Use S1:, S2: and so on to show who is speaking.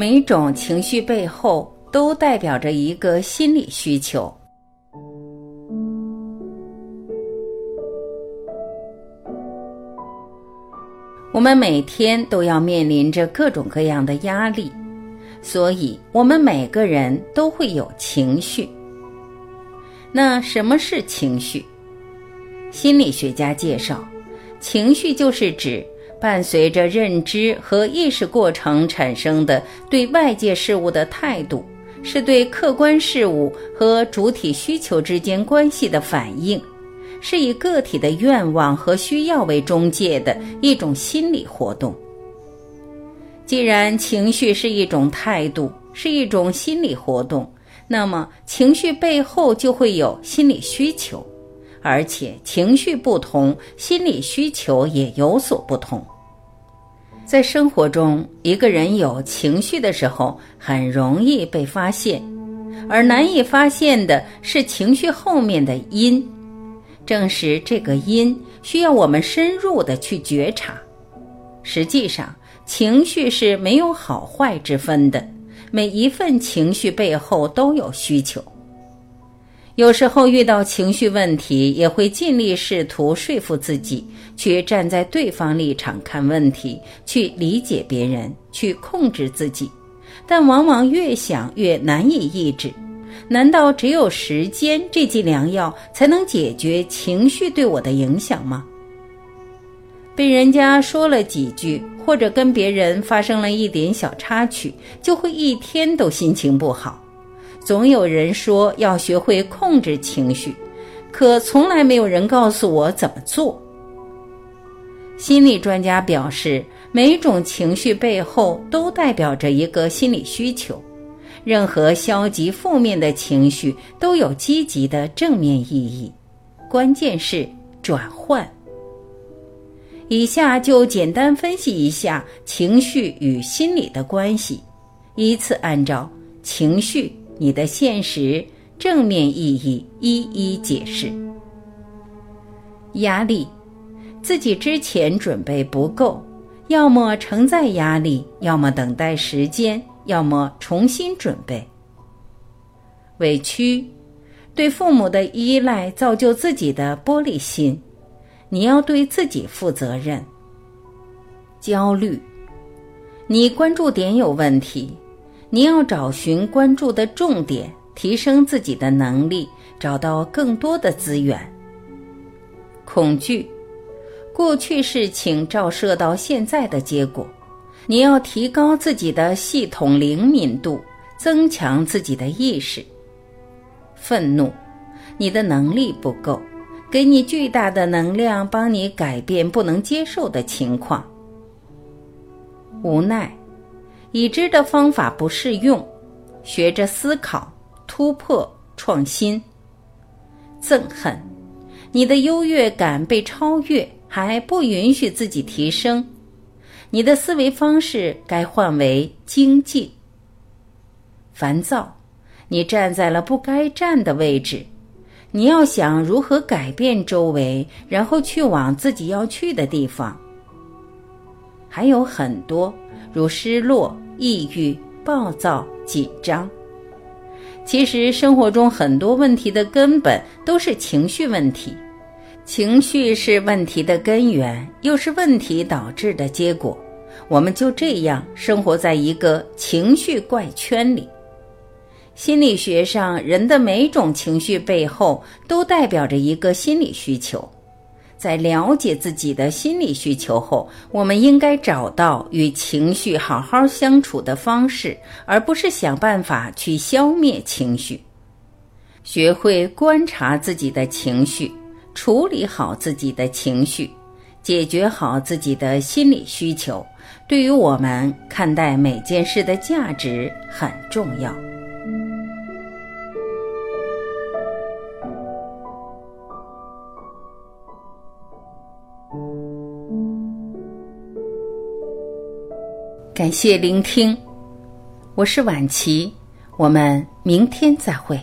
S1: 每种情绪背后都代表着一个心理需求。我们每天都要面临着各种各样的压力，所以我们每个人都会有情绪。那什么是情绪？心理学家介绍，情绪就是指伴随着认知和意识过程产生的对外界事物的态度，是对客观事物和主体需求之间关系的反应。是以个体的愿望和需要为中介的一种心理活动。既然情绪是一种态度，是一种心理活动，那么情绪背后就会有心理需求，而且情绪不同，心理需求也有所不同。在生活中，一个人有情绪的时候，很容易被发现，而难以发现的是情绪后面的因。正是这个因需要我们深入的去觉察。实际上，情绪是没有好坏之分的，每一份情绪背后都有需求。有时候遇到情绪问题，也会尽力试图说服自己，去站在对方立场看问题，去理解别人，去控制自己，但往往越想越难以抑制。难道只有时间这剂良药才能解决情绪对我的影响吗？被人家说了几句，或者跟别人发生了一点小插曲，就会一天都心情不好。总有人说要学会控制情绪，可从来没有人告诉我怎么做。心理专家表示，每种情绪背后都代表着一个心理需求。任何消极负面的情绪都有积极的正面意义，关键是转换。以下就简单分析一下情绪与心理的关系，依次按照情绪、你的现实、正面意义一一解释。压力，自己之前准备不够，要么承载压力，要么等待时间。要么重新准备。委屈，对父母的依赖造就自己的玻璃心，你要对自己负责任。焦虑，你关注点有问题，你要找寻关注的重点，提升自己的能力，找到更多的资源。恐惧，过去事情照射到现在的结果。你要提高自己的系统灵敏度，增强自己的意识。愤怒，你的能力不够，给你巨大的能量，帮你改变不能接受的情况。无奈，已知的方法不适用，学着思考、突破、创新。憎恨，你的优越感被超越，还不允许自己提升。你的思维方式该换为精进。烦躁，你站在了不该站的位置。你要想如何改变周围，然后去往自己要去的地方。还有很多，如失落、抑郁、暴躁、紧张。其实生活中很多问题的根本都是情绪问题。情绪是问题的根源，又是问题导致的结果。我们就这样生活在一个情绪怪圈里。心理学上，人的每种情绪背后都代表着一个心理需求。在了解自己的心理需求后，我们应该找到与情绪好好相处的方式，而不是想办法去消灭情绪。学会观察自己的情绪。处理好自己的情绪，解决好自己的心理需求，对于我们看待每件事的价值很重要。感谢聆听，我是晚琪，我们明天再会。